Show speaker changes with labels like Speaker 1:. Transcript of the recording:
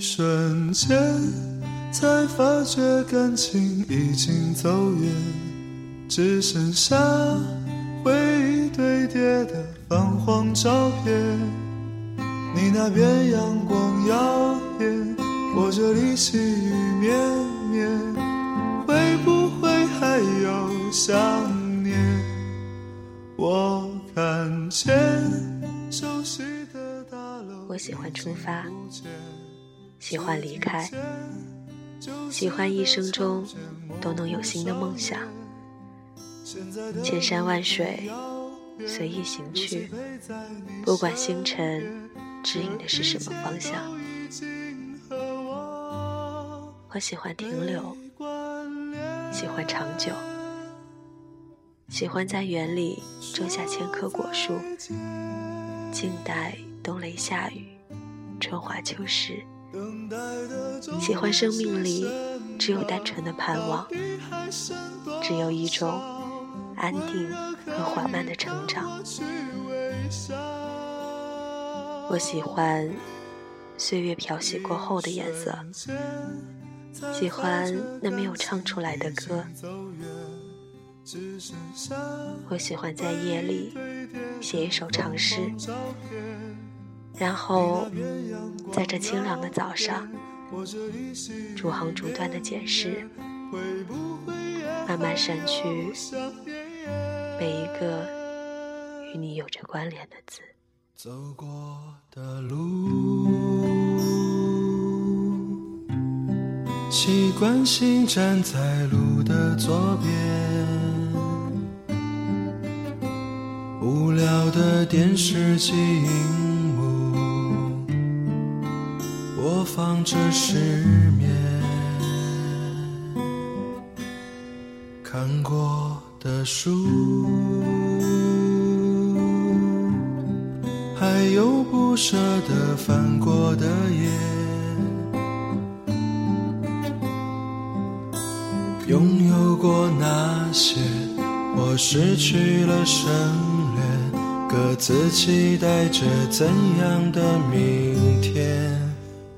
Speaker 1: 瞬间，才发觉感情已经走远，只剩下回忆堆叠的泛黄照片。你那边阳光耀眼，我这里细雨绵绵，会不会还有想念？我看见熟悉的大楼，
Speaker 2: 我喜欢出发，喜欢离开，喜欢一生中都能有新的梦想，千山万水随意行去，不管星辰。指引的是什么方向？我喜欢停留，喜欢长久，喜欢在园里种下千棵果树，静待冬雷夏雨，春华秋实。喜欢生命里只有单纯的盼望，只有一种安定和缓慢的成长。我喜欢岁月漂洗过后的颜色，喜欢那没有唱出来的歌。我喜欢在夜里写一首长诗，然后在这清凉的早上，逐行逐段的检视，慢慢删去每一个与你有着关联的字。
Speaker 1: 走过的路，习惯性站在路的左边，无聊的电视机荧幕播放着失眠，看过的书。还有不舍得翻过的页，拥有过那些，或失去了省略，各自期待着怎样的明天。